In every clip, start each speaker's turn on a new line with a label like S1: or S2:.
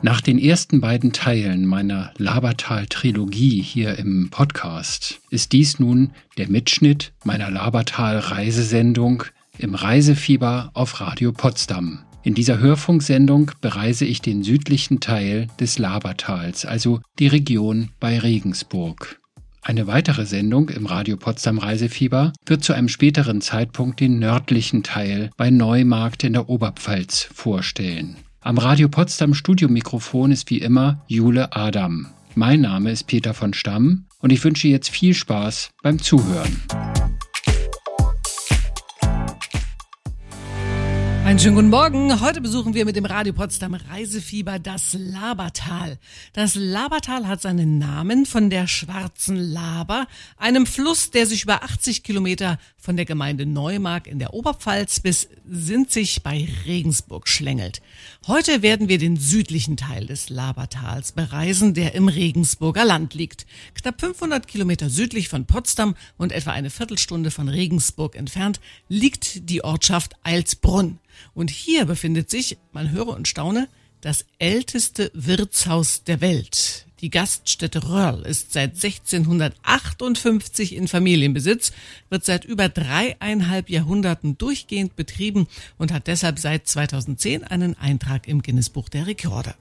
S1: Nach den ersten beiden Teilen meiner Labertal-Trilogie hier im Podcast ist dies nun der Mitschnitt meiner Labertal-Reisesendung im Reisefieber auf Radio Potsdam. In dieser Hörfunksendung bereise ich den südlichen Teil des Labertals, also die Region bei Regensburg. Eine weitere Sendung im Radio Potsdam Reisefieber wird zu einem späteren Zeitpunkt den nördlichen Teil bei Neumarkt in der Oberpfalz vorstellen. Am Radio Potsdam Studiomikrofon ist wie immer Jule Adam. Mein Name ist Peter von Stamm und ich wünsche jetzt viel Spaß beim Zuhören.
S2: Einen schönen guten Morgen. Heute besuchen wir mit dem Radio Potsdam Reisefieber das Labertal. Das Labertal hat seinen Namen von der Schwarzen Laber, einem Fluss, der sich über 80 Kilometer von der Gemeinde Neumark in der Oberpfalz bis Sinzig bei Regensburg schlängelt. Heute werden wir den südlichen Teil des Labertals bereisen, der im Regensburger Land liegt. Knapp 500 Kilometer südlich von Potsdam und etwa eine Viertelstunde von Regensburg entfernt liegt die Ortschaft Eilsbrunn. Und hier befindet sich, man höre und staune, das älteste Wirtshaus der Welt. Die Gaststätte Röhrl ist seit 1658 in Familienbesitz, wird seit über dreieinhalb Jahrhunderten durchgehend betrieben und hat deshalb seit 2010 einen Eintrag im Guinness-Buch der Rekorde.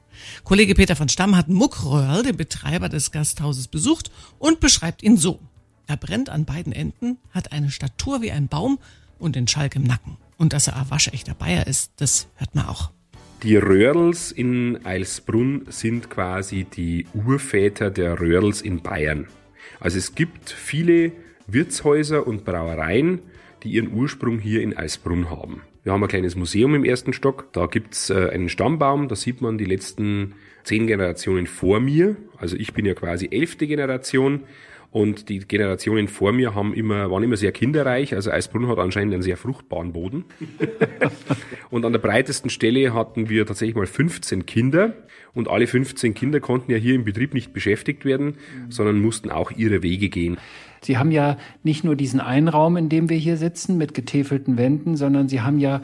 S2: Kollege Peter von Stamm hat Muck Röhrl, den Betreiber des Gasthauses, besucht und beschreibt ihn so. Er brennt an beiden Enden, hat eine Statur wie ein Baum und den Schalk im Nacken. Und dass er ein waschechter Bayer ist, das hört man auch.
S3: Die Röhrls in Eilsbrunn sind quasi die Urväter der Röhrls in Bayern. Also es gibt viele Wirtshäuser und Brauereien, die ihren Ursprung hier in Eilsbrunn haben. Wir haben ein kleines Museum im ersten Stock. Da gibt's äh, einen Stammbaum, da sieht man die letzten zehn Generationen vor mir. Also ich bin ja quasi elfte Generation. Und die Generationen vor mir haben immer, waren immer sehr kinderreich. Also Eisbrunn hat anscheinend einen sehr fruchtbaren Boden. und an der breitesten Stelle hatten wir tatsächlich mal 15 Kinder. Und alle 15 Kinder konnten ja hier im Betrieb nicht beschäftigt werden, sondern mussten auch ihre Wege gehen.
S1: Sie haben ja nicht nur diesen einen Raum, in dem wir hier sitzen, mit getäfelten Wänden, sondern Sie haben ja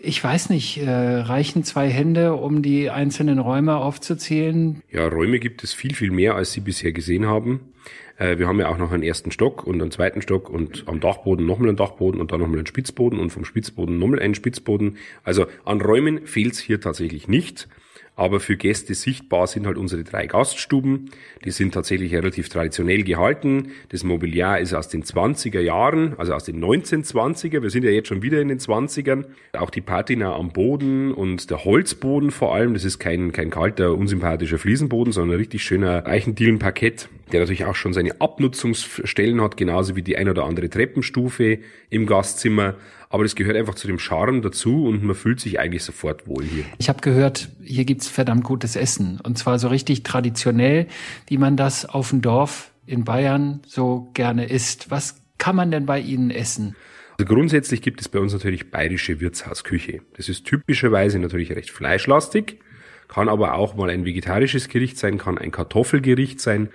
S1: ich weiß nicht, äh, reichen zwei Hände, um die einzelnen Räume aufzuzählen?
S3: Ja, Räume gibt es viel, viel mehr, als Sie bisher gesehen haben. Äh, wir haben ja auch noch einen ersten Stock und einen zweiten Stock und am Dachboden nochmal einen Dachboden und dann nochmal einen Spitzboden und vom Spitzboden nochmal einen Spitzboden. Also an Räumen fehlt es hier tatsächlich nicht. Aber für Gäste sichtbar sind halt unsere drei Gaststuben. Die sind tatsächlich relativ traditionell gehalten. Das Mobiliar ist aus den 20er Jahren, also aus den 1920er. Wir sind ja jetzt schon wieder in den 20ern. Auch die Patina am Boden und der Holzboden vor allem. Das ist kein, kein kalter, unsympathischer Fliesenboden, sondern ein richtig schöner Eichendielenparkett, der natürlich auch schon seine Abnutzungsstellen hat, genauso wie die ein oder andere Treppenstufe im Gastzimmer aber das gehört einfach zu dem Charme dazu und man fühlt sich eigentlich sofort wohl hier.
S1: Ich habe gehört, hier gibt's verdammt gutes Essen und zwar so richtig traditionell, wie man das auf dem Dorf in Bayern so gerne isst. Was kann man denn bei Ihnen essen?
S3: Also grundsätzlich gibt es bei uns natürlich bayerische Wirtshausküche. Das ist typischerweise natürlich recht fleischlastig, kann aber auch mal ein vegetarisches Gericht sein, kann ein Kartoffelgericht sein.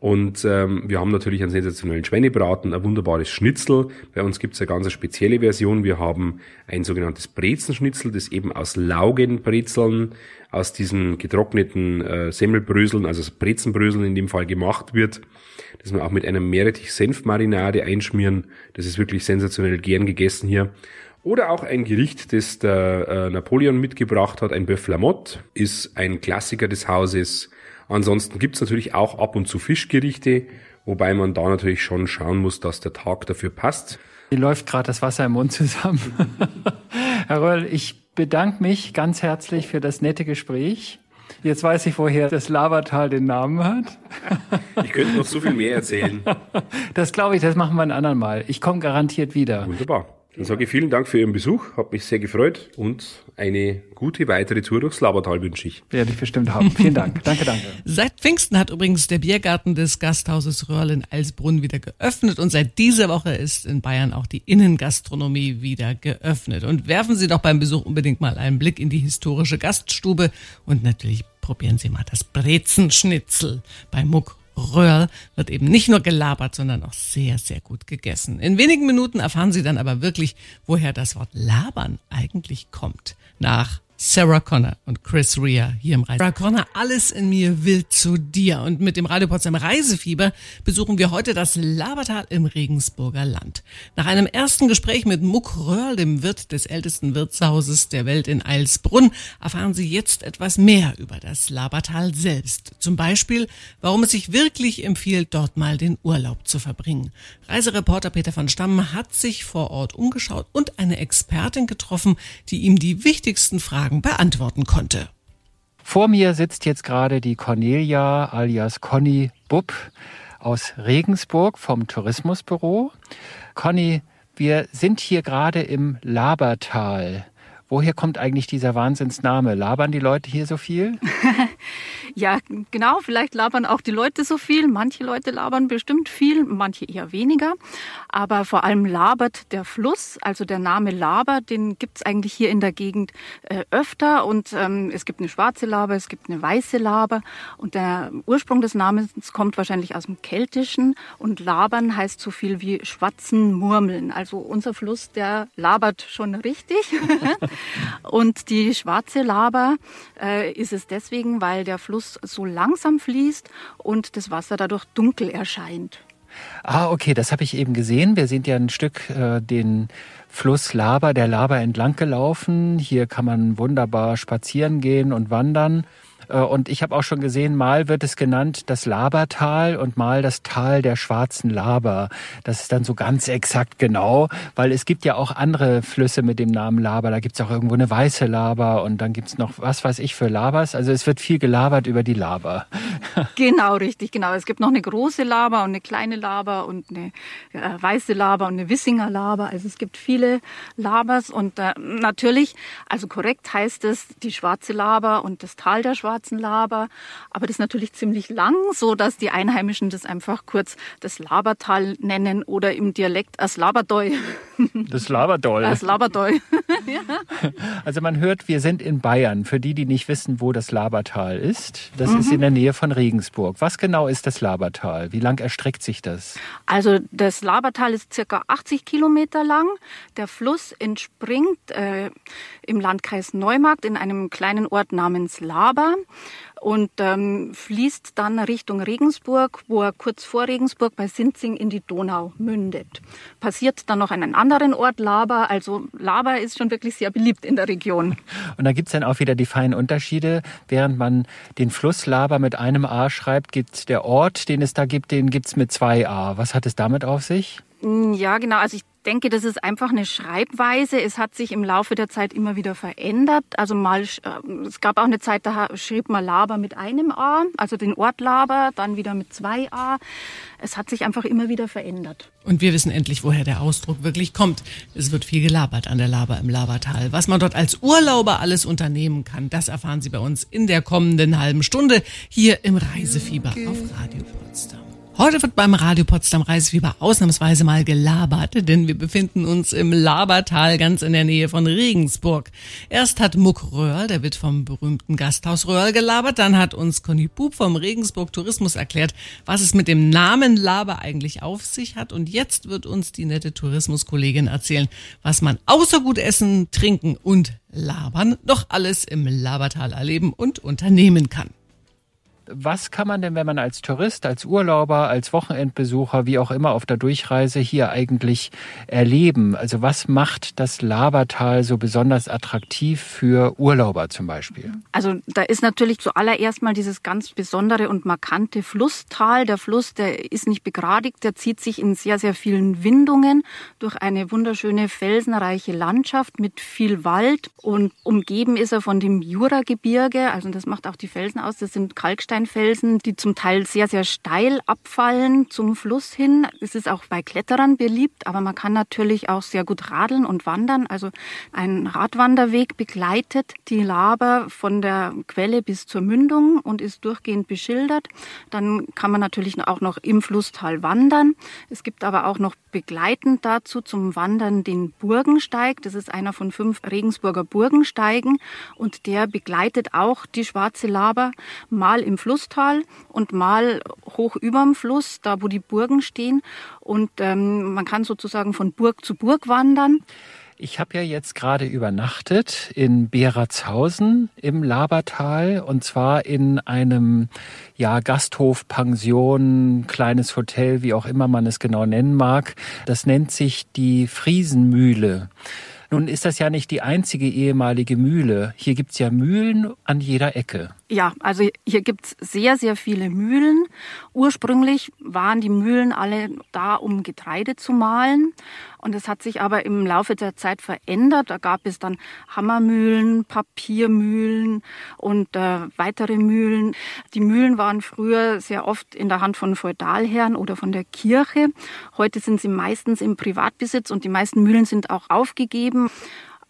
S3: Und ähm, wir haben natürlich einen sensationellen Schweinebraten, ein wunderbares Schnitzel. Bei uns gibt's eine ganz spezielle Version. Wir haben ein sogenanntes Brezenschnitzel, das eben aus Laugenbrezeln, aus diesen getrockneten äh, Semmelbröseln, also Brezenbröseln in dem Fall gemacht wird, das wir auch mit einer Meerrettich-Senfmarinade einschmieren. Das ist wirklich sensationell gern gegessen hier. Oder auch ein Gericht, das der äh, Napoleon mitgebracht hat, ein Bœuf Lamotte, ist ein Klassiker des Hauses Ansonsten gibt's natürlich auch ab und zu Fischgerichte, wobei man da natürlich schon schauen muss, dass der Tag dafür passt.
S1: Hier läuft gerade das Wasser im Mund zusammen. Herr Röll, ich bedanke mich ganz herzlich für das nette Gespräch. Jetzt weiß ich, woher das Labertal den Namen hat.
S3: Ich könnte noch so viel mehr erzählen.
S1: Das glaube ich, das machen wir ein andermal. Ich komme garantiert wieder.
S3: Wunderbar. Dann sage ich vielen Dank für Ihren Besuch, hat mich sehr gefreut und eine gute weitere Tour durchs Labertal wünsche ich.
S1: Werde ich bestimmt haben. Vielen Dank. danke, danke.
S2: Seit Pfingsten hat übrigens der Biergarten des Gasthauses Röhrl in Alsbrunn wieder geöffnet und seit dieser Woche ist in Bayern auch die Innengastronomie wieder geöffnet. Und werfen Sie doch beim Besuch unbedingt mal einen Blick in die historische Gaststube und natürlich probieren Sie mal das Brezenschnitzel bei Muck Röhrl wird eben nicht nur gelabert, sondern auch sehr, sehr gut gegessen. In wenigen Minuten erfahren Sie dann aber wirklich, woher das Wort labern eigentlich kommt. Nach Sarah Connor und Chris Rea hier im Reise. Sarah Connor, alles in mir will zu dir. Und mit dem Radio Potsdam Reisefieber besuchen wir heute das Labertal im Regensburger Land. Nach einem ersten Gespräch mit Muck Röhrl, dem Wirt des ältesten Wirtshauses der Welt in Eilsbrunn, erfahren Sie jetzt etwas mehr über das Labertal selbst. Zum Beispiel, warum es sich wirklich empfiehlt, dort mal den Urlaub zu verbringen. Reisereporter Peter von Stamm hat sich vor Ort umgeschaut und eine Expertin getroffen, die ihm die wichtigsten Fragen Fragen beantworten konnte.
S1: Vor mir sitzt jetzt gerade die Cornelia alias Conny Bupp aus Regensburg vom Tourismusbüro. Conny, wir sind hier gerade im Labertal. Woher kommt eigentlich dieser Wahnsinnsname? Labern die Leute hier so viel?
S4: ja, genau. Vielleicht labern auch die Leute so viel. Manche Leute labern bestimmt viel, manche eher weniger. Aber vor allem labert der Fluss, also der Name Laber, den gibt's eigentlich hier in der Gegend äh, öfter. Und ähm, es gibt eine schwarze Laber, es gibt eine weiße Laber. Und der Ursprung des Namens kommt wahrscheinlich aus dem Keltischen. Und labern heißt so viel wie schwatzen, murmeln. Also unser Fluss, der labert schon richtig. Und die schwarze Laber äh, ist es deswegen, weil der Fluss so langsam fließt und das Wasser dadurch dunkel erscheint.
S1: Ah, okay, das habe ich eben gesehen. Wir sind ja ein Stück äh, den Fluss Laber, der Laber entlang gelaufen. Hier kann man wunderbar spazieren gehen und wandern. Äh, und ich habe auch schon gesehen, mal wird es genannt das Labertal und mal das Tal der schwarzen Laber. Das ist dann so ganz exakt genau, weil es gibt ja auch andere Flüsse mit dem Namen Laber. Da gibt es auch irgendwo eine weiße Laber und dann gibt es noch was weiß ich für Labers. Also es wird viel gelabert über die Laber.
S4: Genau, richtig, genau. Es gibt noch eine große Laber und eine kleine Laber und eine äh, weiße Laber und eine Wissinger Laber. Also es gibt viele Labers und äh, natürlich, also korrekt heißt es die schwarze Laber und das Tal der schwarzen schwarzen Laber. Aber das ist natürlich ziemlich lang, so dass die Einheimischen das einfach kurz das Labertal nennen oder im Dialekt das Laberdoi.
S1: Das Laberdoi.
S4: Das Laberdoi.
S1: ja. Also man hört, wir sind in Bayern. Für die, die nicht wissen, wo das Labertal ist, das mhm. ist in der Nähe von Regensburg. Was genau ist das Labertal? Wie lang erstreckt sich das?
S4: Also das Labertal ist circa 80 Kilometer lang. Der Fluss entspringt äh, im Landkreis Neumarkt in einem kleinen Ort namens Laber und ähm, fließt dann Richtung Regensburg, wo er kurz vor Regensburg bei Sinzing in die Donau mündet. Passiert dann noch an einem anderen Ort Laber. Also Laber ist schon wirklich sehr beliebt in der Region.
S1: Und da gibt's dann auch wieder die feinen Unterschiede. Während man den Fluss Laber mit einem A schreibt, gibt der Ort, den es da gibt, den gibt's mit zwei A. Was hat es damit auf sich?
S4: Ja, genau. Also ich denke, das ist einfach eine Schreibweise. Es hat sich im Laufe der Zeit immer wieder verändert. Also mal, äh, es gab auch eine Zeit, da schrieb man Laber mit einem A, also den Ort Laber, dann wieder mit zwei A. Es hat sich einfach immer wieder verändert.
S2: Und wir wissen endlich, woher der Ausdruck wirklich kommt. Es wird viel gelabert an der Laber im Labertal. Was man dort als Urlauber alles unternehmen kann, das erfahren Sie bei uns in der kommenden halben Stunde hier im Reisefieber auf Radio Potsdam. Heute wird beim Radio Potsdam Reisefieber ausnahmsweise mal gelabert, denn wir befinden uns im Labertal ganz in der Nähe von Regensburg. Erst hat Muck Röhrl, der wird vom berühmten Gasthaus Röhrl gelabert, dann hat uns Conny Bub vom Regensburg Tourismus erklärt, was es mit dem Namen Laber eigentlich auf sich hat und jetzt wird uns die nette Tourismuskollegin erzählen, was man außer gut essen, trinken und labern noch alles im Labertal erleben und unternehmen kann
S1: was kann man denn, wenn man als Tourist, als Urlauber, als Wochenendbesucher, wie auch immer auf der Durchreise hier eigentlich erleben? Also was macht das Labertal so besonders attraktiv für Urlauber zum Beispiel?
S4: Also da ist natürlich zuallererst mal dieses ganz besondere und markante Flusstal. Der Fluss, der ist nicht begradigt, der zieht sich in sehr, sehr vielen Windungen durch eine wunderschöne felsenreiche Landschaft mit viel Wald und umgeben ist er von dem Juragebirge. Also das macht auch die Felsen aus. Das sind Kalkstein Sandsteinfelsen, die zum Teil sehr, sehr steil abfallen zum Fluss hin. Es ist auch bei Kletterern beliebt, aber man kann natürlich auch sehr gut radeln und wandern. Also ein Radwanderweg begleitet die Laber von der Quelle bis zur Mündung und ist durchgehend beschildert. Dann kann man natürlich auch noch im Flusstal wandern. Es gibt aber auch noch begleitend dazu zum Wandern den Burgensteig. Das ist einer von fünf Regensburger Burgensteigen und der begleitet auch die Schwarze Laber mal im Fluss Flusstal und mal hoch überm Fluss, da wo die Burgen stehen. Und ähm, man kann sozusagen von Burg zu Burg wandern.
S1: Ich habe ja jetzt gerade übernachtet in Beratshausen im Labertal und zwar in einem ja Gasthof, Pension, kleines Hotel, wie auch immer man es genau nennen mag. Das nennt sich die Friesenmühle. Nun ist das ja nicht die einzige ehemalige Mühle. Hier gibt's ja Mühlen an jeder Ecke.
S4: Ja, also hier gibt's sehr, sehr viele Mühlen. Ursprünglich waren die Mühlen alle da, um Getreide zu mahlen. Und es hat sich aber im Laufe der Zeit verändert. Da gab es dann Hammermühlen, Papiermühlen und äh, weitere Mühlen. Die Mühlen waren früher sehr oft in der Hand von Feudalherren oder von der Kirche. Heute sind sie meistens im Privatbesitz und die meisten Mühlen sind auch aufgegeben. 嗯。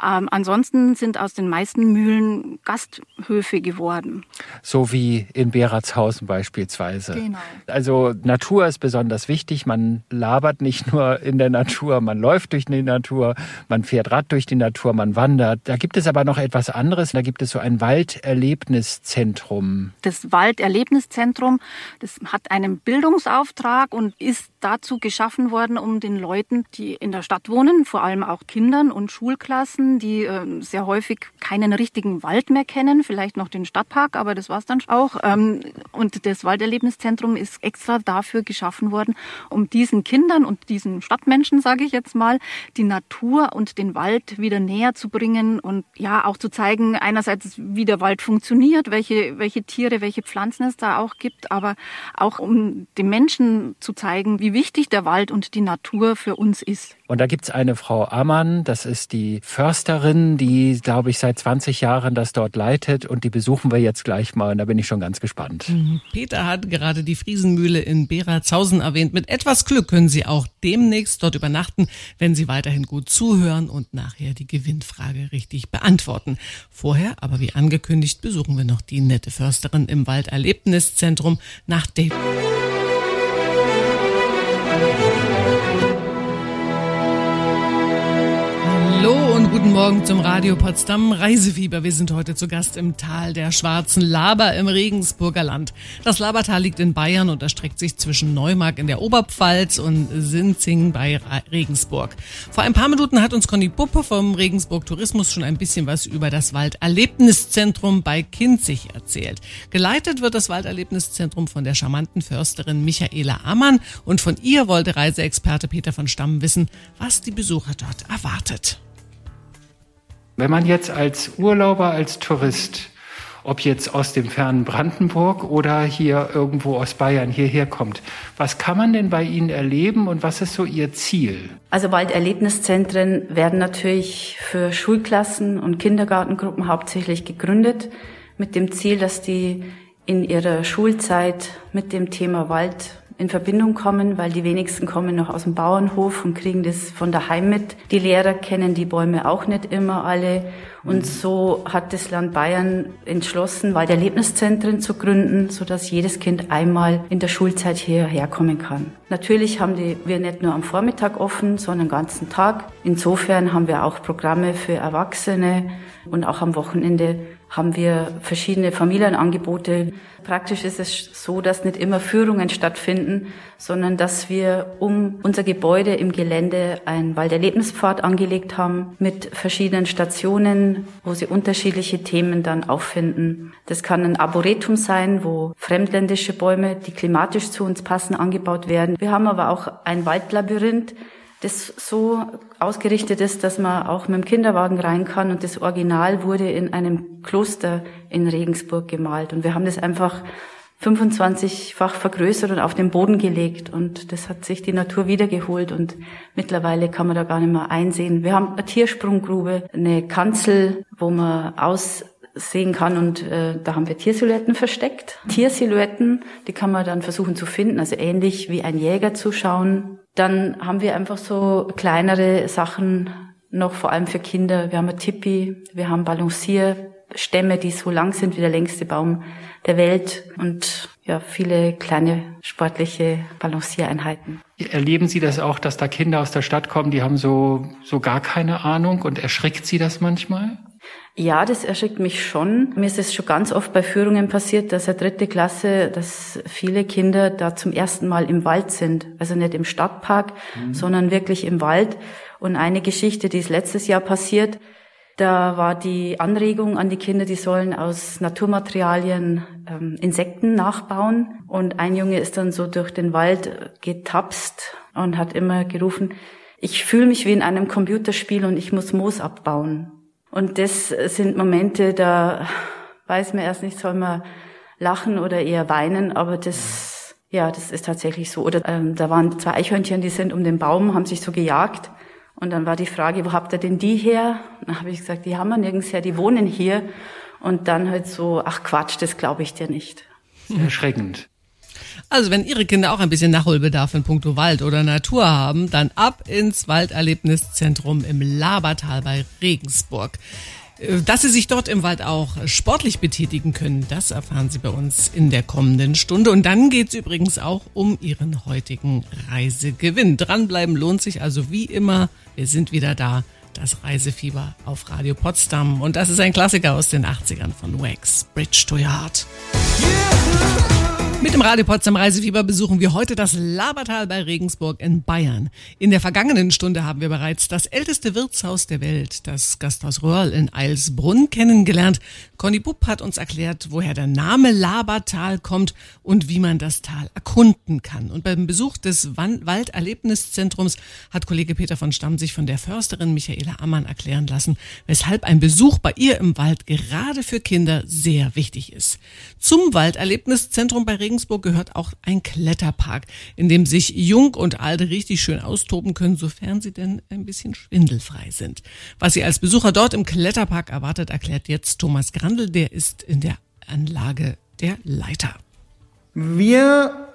S4: Ähm, ansonsten sind aus den meisten Mühlen Gasthöfe geworden.
S1: So wie in Beratshausen beispielsweise.
S4: Genau.
S1: Also Natur ist besonders wichtig. Man labert nicht nur in der Natur, man läuft durch die Natur, man fährt Rad durch die Natur, man wandert. Da gibt es aber noch etwas anderes. Da gibt es so ein Walderlebniszentrum.
S4: Das Walderlebniszentrum, das hat einen Bildungsauftrag und ist dazu geschaffen worden, um den Leuten, die in der Stadt wohnen, vor allem auch Kindern und Schulklassen, die äh, sehr häufig keinen richtigen Wald mehr kennen, vielleicht noch den Stadtpark, aber das war's dann auch. Ähm, und das Walderlebniszentrum ist extra dafür geschaffen worden, um diesen Kindern und diesen Stadtmenschen, sage ich jetzt mal, die Natur und den Wald wieder näher zu bringen und ja auch zu zeigen, einerseits wie der Wald funktioniert, welche welche Tiere, welche Pflanzen es da auch gibt, aber auch um den Menschen zu zeigen, wie wichtig der Wald und die Natur für uns ist.
S1: Und da gibt's eine Frau Ammann, das ist die Försterin, die, glaube ich, seit 20 Jahren das dort leitet und die besuchen wir jetzt gleich mal und da bin ich schon ganz gespannt.
S2: Mhm. Peter hat gerade die Friesenmühle in Beratshausen erwähnt. Mit etwas Glück können Sie auch demnächst dort übernachten, wenn Sie weiterhin gut zuhören und nachher die Gewinnfrage richtig beantworten. Vorher, aber wie angekündigt, besuchen wir noch die nette Försterin im Walderlebniszentrum nach Dave. Morgen zum Radio Potsdam Reisefieber. Wir sind heute zu Gast im Tal der Schwarzen Laber im Regensburger Land. Das Labertal liegt in Bayern und erstreckt sich zwischen Neumark in der Oberpfalz und Sinzing bei Regensburg. Vor ein paar Minuten hat uns Conny Puppe vom Regensburg Tourismus schon ein bisschen was über das Walderlebniszentrum bei Kinzig erzählt. Geleitet wird das Walderlebniszentrum von der charmanten Försterin Michaela Ammann und von ihr wollte Reiseexperte Peter von Stamm wissen, was die Besucher dort erwartet.
S1: Wenn man jetzt als Urlauber, als Tourist, ob jetzt aus dem fernen Brandenburg oder hier irgendwo aus Bayern hierher kommt, was kann man denn bei Ihnen erleben und was ist so Ihr Ziel?
S5: Also Walderlebniszentren werden natürlich für Schulklassen und Kindergartengruppen hauptsächlich gegründet mit dem Ziel, dass die in ihrer Schulzeit mit dem Thema Wald in Verbindung kommen, weil die wenigsten kommen noch aus dem Bauernhof und kriegen das von daheim mit. Die Lehrer kennen die Bäume auch nicht immer alle. Und so hat das Land Bayern entschlossen, Walderlebniszentren zu gründen, sodass jedes Kind einmal in der Schulzeit hierher kommen kann. Natürlich haben die, wir nicht nur am Vormittag offen, sondern den ganzen Tag. Insofern haben wir auch Programme für Erwachsene und auch am Wochenende haben wir verschiedene Familienangebote. Praktisch ist es so, dass nicht immer Führungen stattfinden, sondern dass wir um unser Gebäude im Gelände einen Walderlebnispfad angelegt haben mit verschiedenen Stationen, wo sie unterschiedliche Themen dann auffinden. Das kann ein Arboretum sein, wo fremdländische Bäume, die klimatisch zu uns passen, angebaut werden. Wir haben aber auch ein Waldlabyrinth, das so ausgerichtet ist, dass man auch mit dem Kinderwagen rein kann. Und das Original wurde in einem Kloster in Regensburg gemalt. Und wir haben das einfach 25-fach vergrößert und auf den Boden gelegt. Und das hat sich die Natur wiedergeholt. Und mittlerweile kann man da gar nicht mehr einsehen. Wir haben eine Tiersprunggrube, eine Kanzel, wo man aus sehen kann und äh, da haben wir Tiersilhouetten versteckt. Tiersilhouetten, die kann man dann versuchen zu finden, also ähnlich wie ein Jäger zu schauen. Dann haben wir einfach so kleinere Sachen noch, vor allem für Kinder. Wir haben ein Tipi, wir haben Balancierstämme, die so lang sind wie der längste Baum der Welt und ja, viele kleine sportliche Balanciereinheiten.
S1: Erleben Sie das auch, dass da Kinder aus der Stadt kommen, die haben so, so gar keine Ahnung und erschrickt Sie das manchmal?
S5: Ja, das erschreckt mich schon. Mir ist es schon ganz oft bei Führungen passiert, dass eine dritte Klasse, dass viele Kinder da zum ersten Mal im Wald sind. Also nicht im Stadtpark, mhm. sondern wirklich im Wald. Und eine Geschichte, die ist letztes Jahr passiert, da war die Anregung an die Kinder, die sollen aus Naturmaterialien ähm, Insekten nachbauen. Und ein Junge ist dann so durch den Wald getapst und hat immer gerufen, ich fühle mich wie in einem Computerspiel und ich muss Moos abbauen. Und das sind Momente, da weiß man erst nicht, soll man lachen oder eher weinen, aber das, ja, das ist tatsächlich so. Oder ähm, da waren zwei Eichhörnchen, die sind um den Baum, haben sich so gejagt. Und dann war die Frage, wo habt ihr denn die her? Dann habe ich gesagt, die haben wir nirgends her, die wohnen hier. Und dann halt so, ach Quatsch, das glaube ich dir nicht.
S1: Erschreckend.
S2: Also wenn Ihre Kinder auch ein bisschen Nachholbedarf in puncto Wald oder Natur haben, dann ab ins Walderlebniszentrum im Labertal bei Regensburg. Äh, dass Sie sich dort im Wald auch sportlich betätigen können, das erfahren Sie bei uns in der kommenden Stunde. Und dann geht es übrigens auch um Ihren heutigen Reisegewinn. Dranbleiben lohnt sich also wie immer. Wir sind wieder da. Das Reisefieber auf Radio Potsdam. Und das ist ein Klassiker aus den 80ern von Wax. Bridge to Your Heart. Yeah. Mit dem Radio Potsdam Reisefieber besuchen wir heute das Labertal bei Regensburg in Bayern. In der vergangenen Stunde haben wir bereits das älteste Wirtshaus der Welt, das Gasthaus Röhrl in Eilsbrunn, kennengelernt. Conny Bub hat uns erklärt, woher der Name Labertal kommt und wie man das Tal erkunden kann. Und beim Besuch des Walderlebniszentrums hat Kollege Peter von Stamm sich von der Försterin Michaela Ammann erklären lassen, weshalb ein Besuch bei ihr im Wald gerade für Kinder sehr wichtig ist. Zum Walderlebniszentrum bei Regensburg gehört auch ein Kletterpark, in dem sich Jung und Alte richtig schön austoben können, sofern sie denn ein bisschen schwindelfrei sind. Was Sie als Besucher dort im Kletterpark erwartet, erklärt jetzt Thomas Grandl, der ist in der Anlage der Leiter.
S6: Wir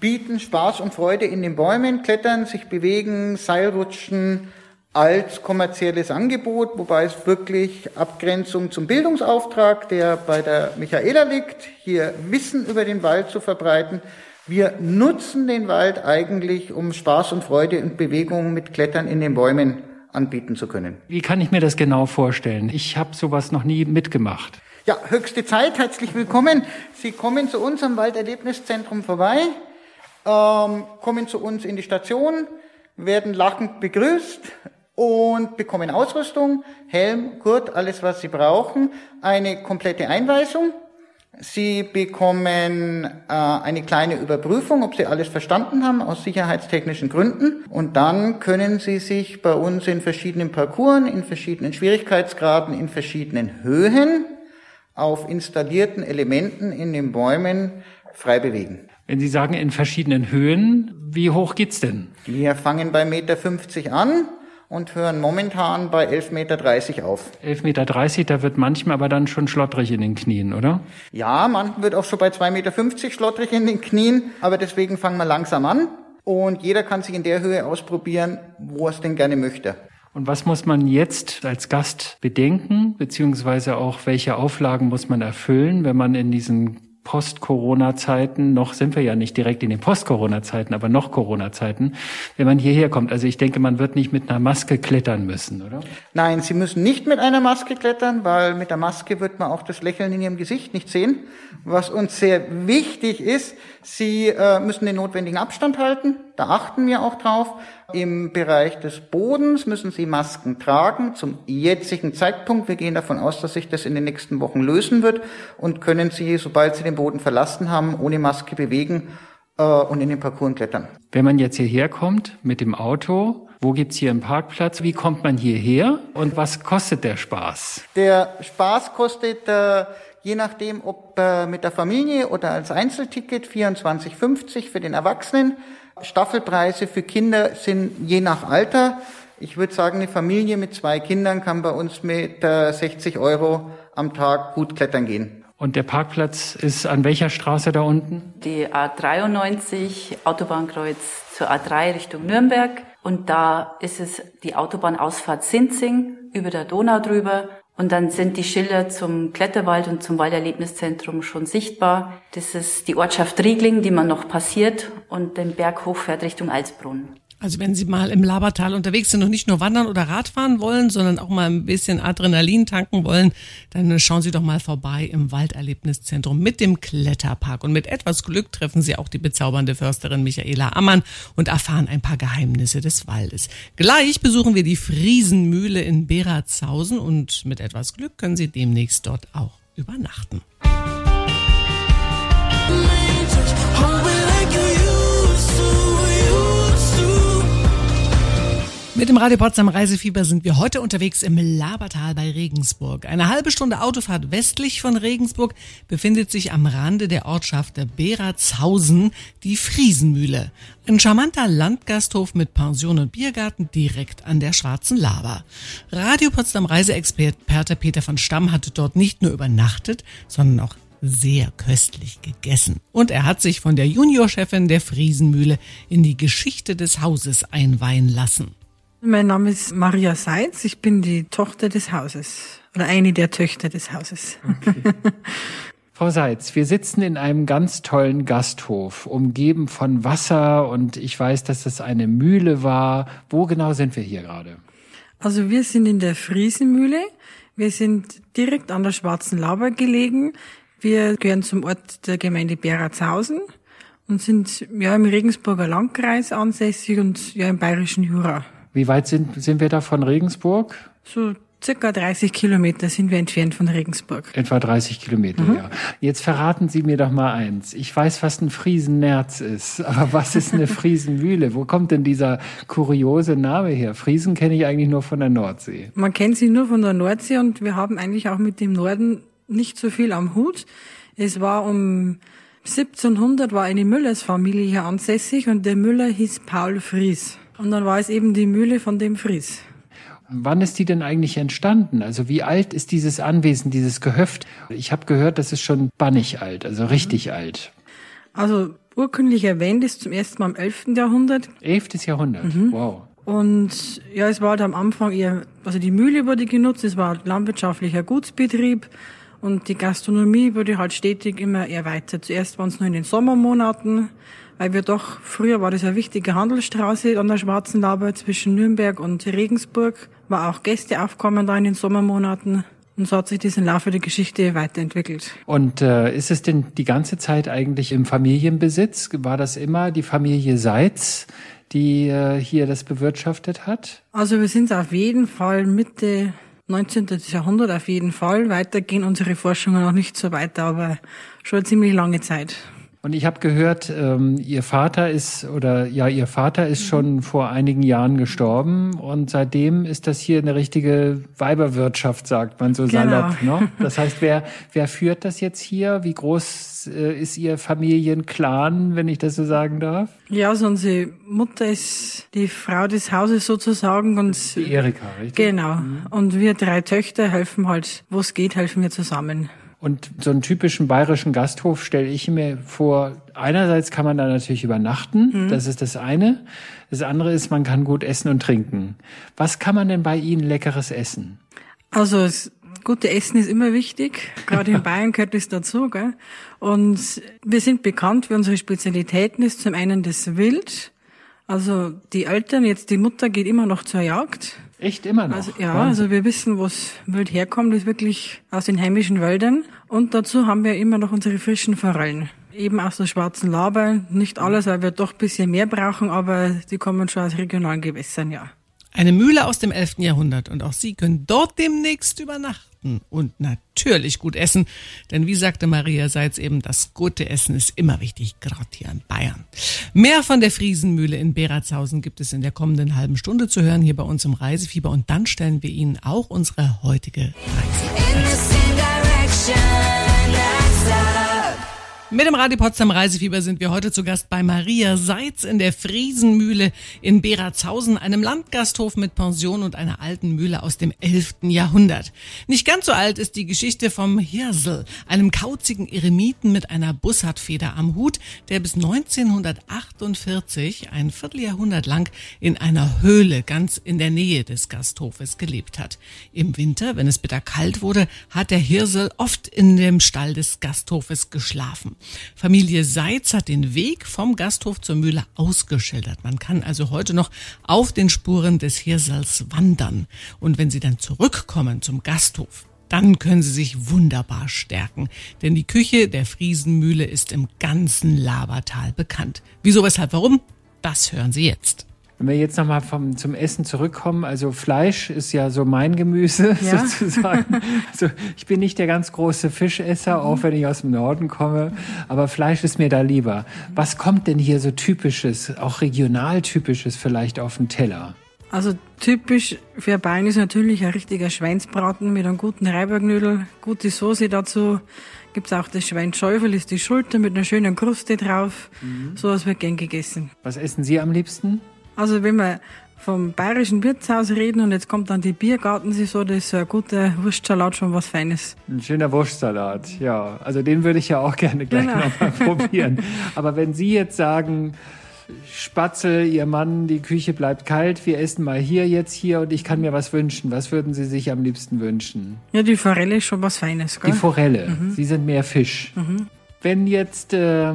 S6: bieten Spaß und Freude in den Bäumen, Klettern, sich bewegen, Seilrutschen, als kommerzielles Angebot, wobei es wirklich Abgrenzung zum Bildungsauftrag, der bei der Michaela liegt, hier Wissen über den Wald zu verbreiten. Wir nutzen den Wald eigentlich, um Spaß und Freude und Bewegung mit Klettern in den Bäumen anbieten zu können.
S1: Wie kann ich mir das genau vorstellen? Ich habe sowas noch nie mitgemacht.
S6: Ja, höchste Zeit, herzlich willkommen. Sie kommen zu uns am Walderlebniszentrum vorbei, ähm, kommen zu uns in die Station, werden lachend begrüßt, und bekommen Ausrüstung, Helm, Gurt, alles was sie brauchen, eine komplette Einweisung. Sie bekommen äh, eine kleine Überprüfung, ob Sie alles verstanden haben, aus sicherheitstechnischen Gründen. Und dann können Sie sich bei uns in verschiedenen Parcours, in verschiedenen Schwierigkeitsgraden, in verschiedenen Höhen auf installierten Elementen in den Bäumen frei bewegen.
S1: Wenn Sie sagen in verschiedenen Höhen, wie hoch geht's denn?
S6: Wir fangen bei Meter 50 an und hören momentan bei 11,30 Meter auf.
S1: 11,30 Meter, da wird manchmal aber dann schon schlottrig in den Knien, oder?
S6: Ja, manchmal wird auch schon bei 2,50 Meter schlottrig in den Knien, aber deswegen fangen wir langsam an und jeder kann sich in der Höhe ausprobieren, wo er es denn gerne möchte.
S1: Und was muss man jetzt als Gast bedenken, beziehungsweise auch welche Auflagen muss man erfüllen, wenn man in diesen Post-Corona-Zeiten, noch sind wir ja nicht direkt in den Post-Corona-Zeiten, aber noch Corona-Zeiten, wenn man hierher kommt. Also ich denke, man wird nicht mit einer Maske klettern müssen, oder?
S6: Nein, Sie müssen nicht mit einer Maske klettern, weil mit der Maske wird man auch das Lächeln in Ihrem Gesicht nicht sehen. Was uns sehr wichtig ist, Sie äh, müssen den notwendigen Abstand halten. Da achten wir auch drauf. Im Bereich des Bodens müssen Sie Masken tragen zum jetzigen Zeitpunkt. Wir gehen davon aus, dass sich das in den nächsten Wochen lösen wird und können Sie, sobald Sie den Boden verlassen haben, ohne Maske bewegen äh, und in den Parcours klettern.
S1: Wenn man jetzt hierher kommt mit dem Auto, wo gibt's hier einen Parkplatz? Wie kommt man hierher? Und was kostet der Spaß?
S6: Der Spaß kostet äh, je nachdem, ob äh, mit der Familie oder als Einzelticket 24,50 für den Erwachsenen. Staffelpreise für Kinder sind je nach Alter. Ich würde sagen, eine Familie mit zwei Kindern kann bei uns mit äh, 60 Euro am Tag gut klettern gehen.
S1: Und der Parkplatz ist an welcher Straße da unten?
S5: Die A93 Autobahnkreuz zur A3 Richtung Nürnberg. Und da ist es die Autobahnausfahrt Sinzing über der Donau drüber. Und dann sind die Schilder zum Kletterwald und zum Walderlebniszentrum schon sichtbar. Das ist die Ortschaft Riegling, die man noch passiert und den Berg hochfährt Richtung Alsbrunn.
S2: Also wenn Sie mal im Labertal unterwegs sind und nicht nur wandern oder Radfahren wollen, sondern auch mal ein bisschen Adrenalin tanken wollen, dann schauen Sie doch mal vorbei im Walderlebniszentrum mit dem Kletterpark. Und mit etwas Glück treffen Sie auch die bezaubernde Försterin Michaela Ammann und erfahren ein paar Geheimnisse des Waldes. Gleich besuchen wir die Friesenmühle in Beratshausen und mit etwas Glück können Sie demnächst dort auch übernachten. Mit dem Radio Potsdam Reisefieber sind wir heute unterwegs im Labertal bei Regensburg. Eine halbe Stunde Autofahrt westlich von Regensburg befindet sich am Rande der Ortschaft der Beratshausen die Friesenmühle. Ein charmanter Landgasthof mit Pension und Biergarten direkt an der Schwarzen Laber. Radio Potsdam Reiseexperte Peter von Stamm hat dort nicht nur übernachtet, sondern auch sehr köstlich gegessen. Und er hat sich von der Juniorchefin der Friesenmühle in die Geschichte des Hauses einweihen lassen.
S7: Mein Name ist Maria Seitz. Ich bin die Tochter des Hauses oder eine der Töchter des Hauses. Okay.
S1: Frau Seitz, wir sitzen in einem ganz tollen Gasthof, umgeben von Wasser und ich weiß, dass das eine Mühle war. Wo genau sind wir hier gerade?
S7: Also wir sind in der Friesenmühle. Wir sind direkt an der Schwarzen Laber gelegen. Wir gehören zum Ort der Gemeinde Beratshausen und sind ja im Regensburger Landkreis ansässig und ja im bayerischen Jura.
S1: Wie weit sind, sind wir da von Regensburg?
S7: So circa 30 Kilometer sind wir entfernt von Regensburg.
S1: Etwa 30 Kilometer, mhm. ja. Jetzt verraten Sie mir doch mal eins. Ich weiß, was ein Friesennerz ist, aber was ist eine Friesenmühle? Wo kommt denn dieser kuriose Name her? Friesen kenne ich eigentlich nur von der Nordsee.
S7: Man kennt sie nur von der Nordsee und wir haben eigentlich auch mit dem Norden nicht so viel am Hut. Es war um 1700 war eine Müllersfamilie hier ansässig und der Müller hieß Paul Fries. Und dann war es eben die Mühle von dem Fries.
S1: Wann ist die denn eigentlich entstanden? Also wie alt ist dieses Anwesen, dieses Gehöft? Ich habe gehört, das ist schon bannig alt, also richtig mhm. alt.
S7: Also urkundlich erwähnt ist zum ersten Mal im 11. Jahrhundert.
S1: 11. Jahrhundert, mhm. wow.
S7: Und ja, es war halt am Anfang eher, also die Mühle wurde genutzt, es war landwirtschaftlicher Gutsbetrieb und die Gastronomie wurde halt stetig immer erweitert. Zuerst waren es nur in den Sommermonaten, weil wir doch, früher war das eine wichtige Handelsstraße an der Schwarzen Laber zwischen Nürnberg und Regensburg, war auch Gästeaufkommen da in den Sommermonaten. Und so hat sich das im Laufe der Geschichte weiterentwickelt.
S1: Und äh, ist es denn die ganze Zeit eigentlich im Familienbesitz? War das immer die Familie Seitz, die äh, hier das bewirtschaftet hat?
S7: Also wir sind auf jeden Fall Mitte 19. Jahrhundert auf jeden Fall. Weiter gehen unsere Forschungen noch nicht so weiter, aber schon eine ziemlich lange Zeit.
S1: Und ich habe gehört, ähm, Ihr Vater ist oder ja, Ihr Vater ist schon vor einigen Jahren gestorben und seitdem ist das hier eine richtige Weiberwirtschaft, sagt man so genau. salopp. Ne? Das heißt, wer wer führt das jetzt hier? Wie groß äh, ist Ihr Familienclan, wenn ich das so sagen darf?
S7: Ja, also unsere Mutter ist die Frau des Hauses sozusagen und
S1: die Erika, richtig?
S7: Genau. Mhm. Und wir drei Töchter helfen halt, wo es geht, helfen wir zusammen.
S1: Und so einen typischen bayerischen Gasthof stelle ich mir vor, einerseits kann man da natürlich übernachten, mhm. das ist das eine. Das andere ist, man kann gut essen und trinken. Was kann man denn bei Ihnen leckeres essen?
S7: Also das gute Essen ist immer wichtig. Gerade in Bayern gehört es dazu. Gell? Und wir sind bekannt für unsere Spezialitäten. ist zum einen das Wild. Also die Eltern, jetzt die Mutter geht immer noch zur Jagd.
S1: Echt immer noch?
S7: Also, ja, Wahnsinn. also wir wissen, wo es Wild herkommt, das ist wirklich aus den heimischen Wäldern. Und dazu haben wir immer noch unsere frischen Forellen. Eben aus der schwarzen Laber. Nicht alles, weil wir doch ein bisschen mehr brauchen, aber die kommen schon aus regionalen Gewässern, ja.
S2: Eine Mühle aus dem 11. Jahrhundert und auch Sie können dort demnächst übernachten und natürlich gut essen, denn wie sagte Maria Seitz eben, das gute Essen ist immer wichtig, gerade hier in Bayern. Mehr von der Friesenmühle in Beratshausen gibt es in der kommenden halben Stunde zu hören hier bei uns im Reisefieber und dann stellen wir Ihnen auch unsere heutige Reise. Mit dem Radio Potsdam Reisefieber sind wir heute zu Gast bei Maria Seitz in der Friesenmühle in Beratshausen, einem Landgasthof mit Pension und einer alten Mühle aus dem 11. Jahrhundert. Nicht ganz so alt ist die Geschichte vom Hirsel, einem kauzigen Eremiten mit einer Bussardfeder am Hut, der bis 1948, ein Vierteljahrhundert lang, in einer Höhle ganz in der Nähe des Gasthofes gelebt hat. Im Winter, wenn es bitter kalt wurde, hat der Hirsel oft in dem Stall des Gasthofes geschlafen. Familie Seitz hat den Weg vom Gasthof zur Mühle ausgeschildert. Man kann also heute noch auf den Spuren des Hirsals wandern. Und wenn Sie dann zurückkommen zum Gasthof, dann können Sie sich wunderbar stärken. Denn die Küche der Friesenmühle ist im ganzen Labertal bekannt. Wieso, weshalb, warum? Das hören Sie jetzt.
S1: Wenn wir jetzt nochmal zum Essen zurückkommen, also Fleisch ist ja so mein Gemüse ja. sozusagen. Also ich bin nicht der ganz große Fischesser, mhm. auch wenn ich aus dem Norden komme, aber Fleisch ist mir da lieber. Was kommt denn hier so typisches, auch regional typisches vielleicht auf den Teller?
S7: Also typisch für Bayern ist natürlich ein richtiger Schweinsbraten mit einem guten Reibergnödel, gute Soße dazu. Gibt's auch das Schweinschäufel, ist die Schulter mit einer schönen Kruste drauf. Mhm. So was wird gern gegessen.
S1: Was essen Sie am liebsten?
S7: Also wenn wir vom bayerischen Wirtshaus reden und jetzt kommt dann die Biergartensaison, das ist ein guter Wurstsalat schon was Feines.
S1: Ein schöner Wurstsalat, ja. Also den würde ich ja auch gerne gleich genau. nochmal probieren. Aber wenn Sie jetzt sagen, Spatzel, Ihr Mann, die Küche bleibt kalt, wir essen mal hier jetzt hier und ich kann mir was wünschen. Was würden Sie sich am liebsten wünschen?
S7: Ja, die Forelle ist schon was Feines,
S1: gell? Die Forelle. Mhm. Sie sind mehr Fisch. Mhm. Wenn jetzt äh,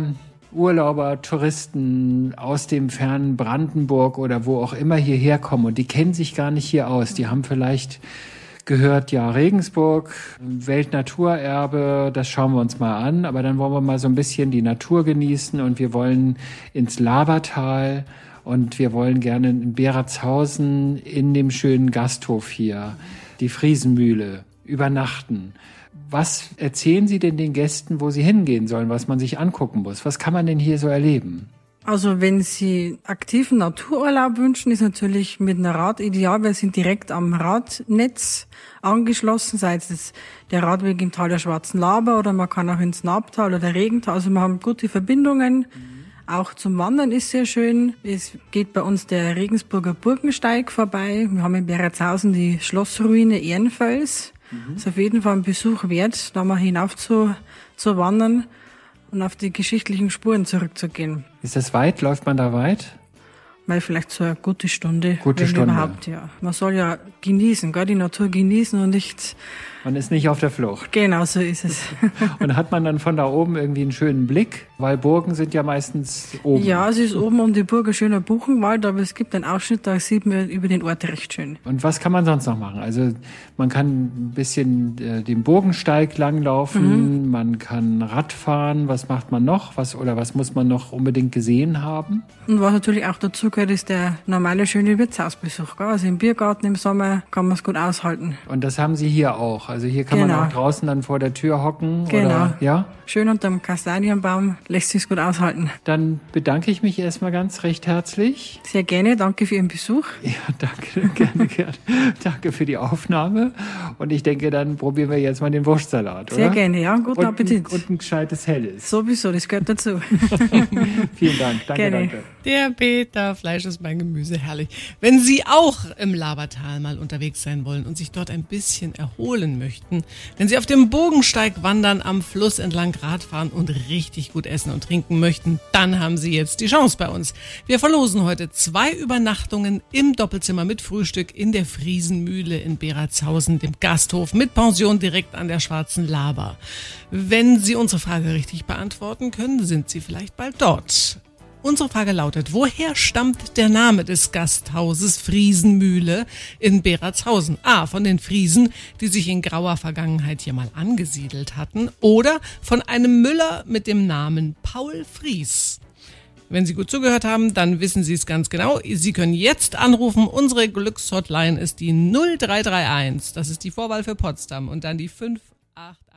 S1: Urlauber, Touristen aus dem fernen Brandenburg oder wo auch immer hierher kommen und die kennen sich gar nicht hier aus. Die haben vielleicht gehört, ja, Regensburg, Weltnaturerbe, das schauen wir uns mal an, aber dann wollen wir mal so ein bisschen die Natur genießen und wir wollen ins Labertal und wir wollen gerne in Beratshausen in dem schönen Gasthof hier, die Friesenmühle, übernachten. Was erzählen Sie denn den Gästen, wo sie hingehen sollen, was man sich angucken muss? Was kann man denn hier so erleben?
S7: Also wenn Sie aktiven Natururlaub wünschen, ist natürlich mit einem Rad ideal. Wir sind direkt am Radnetz angeschlossen, sei es der Radweg im Tal der Schwarzen Laber oder man kann auch ins Nabtal oder Regental. Also wir haben gute Verbindungen. Auch zum Wandern ist sehr schön. Es geht bei uns der Regensburger Burgensteig vorbei. Wir haben in Beretshausen die Schlossruine Ehrenfels. Mhm. Ist auf jeden Fall ein Besuch wert, da mal hinauf zu, zu wandern und auf die geschichtlichen Spuren zurückzugehen.
S1: Ist das weit? Läuft man da weit?
S7: Weil vielleicht so eine gute Stunde.
S1: Gute Stunde.
S7: Überhaupt, ja. Man soll ja genießen, gar die Natur genießen und nicht
S1: man ist nicht auf der Flucht.
S7: Genau, so ist es.
S1: Und hat man dann von da oben irgendwie einen schönen Blick? Weil Burgen sind ja meistens oben.
S7: Ja, es ist oben um die Burg ein schöner Buchenwald, aber es gibt einen Ausschnitt, da sieht man über den Ort recht schön.
S1: Und was kann man sonst noch machen? Also man kann ein bisschen äh, den Burgensteig langlaufen, mhm. man kann Rad fahren. Was macht man noch? Was oder was muss man noch unbedingt gesehen haben?
S7: Und was natürlich auch dazu gehört, ist der normale schöne Wirtshausbesuch. Gell? Also im Biergarten im Sommer kann man es gut aushalten.
S1: Und das haben Sie hier auch. Also hier kann genau. man auch draußen dann vor der Tür hocken.
S7: Genau.
S1: Oder, ja?
S7: Schön unterm Kastanienbaum lässt sich gut aushalten.
S1: Dann bedanke ich mich erstmal ganz recht herzlich.
S7: Sehr gerne, danke für Ihren Besuch.
S1: Ja, danke, gerne, gerne. danke für die Aufnahme. Und ich denke, dann probieren wir jetzt mal den Wurstsalat,
S7: oder? Sehr gerne, ja. Guten und Appetit.
S1: Ein, und ein gescheites Helles.
S7: Sowieso, das gehört dazu.
S1: Vielen Dank, danke,
S2: gerne.
S1: danke.
S2: Der Peter, Fleisch ist mein Gemüse, herrlich. Wenn Sie auch im Labertal mal unterwegs sein wollen und sich dort ein bisschen erholen möchten, wenn Sie auf dem Bogensteig wandern, am Fluss entlang Rad fahren und richtig gut essen und trinken möchten, dann haben Sie jetzt die Chance bei uns. Wir verlosen heute zwei Übernachtungen im Doppelzimmer mit Frühstück in der Friesenmühle in Beratshausen, dem Gasthof mit Pension direkt an der Schwarzen Laber. Wenn Sie unsere Frage richtig beantworten können, sind Sie vielleicht bald dort. Unsere Frage lautet, woher stammt der Name des Gasthauses Friesenmühle in Beratshausen? A, von den Friesen, die sich in grauer Vergangenheit hier mal angesiedelt hatten, oder von einem Müller mit dem Namen Paul Fries? Wenn Sie gut zugehört haben, dann wissen Sie es ganz genau. Sie können jetzt anrufen. Unsere Glückshotline ist die 0331. Das ist die Vorwahl für Potsdam und dann die 581.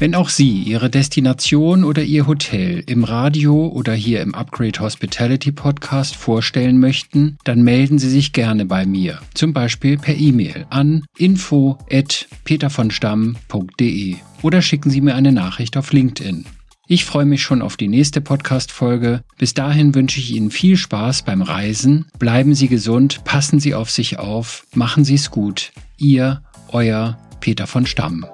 S1: Wenn auch Sie Ihre Destination oder Ihr Hotel im Radio oder hier im Upgrade Hospitality Podcast vorstellen möchten, dann melden Sie sich gerne bei mir, zum Beispiel per E-Mail an info@petervonstamm.de oder schicken Sie mir eine Nachricht auf LinkedIn. Ich freue mich schon auf die nächste Podcast-Folge. Bis dahin wünsche ich Ihnen viel Spaß beim Reisen. Bleiben Sie gesund, passen Sie auf sich auf, machen Sie es gut. Ihr, euer Peter von Stamm.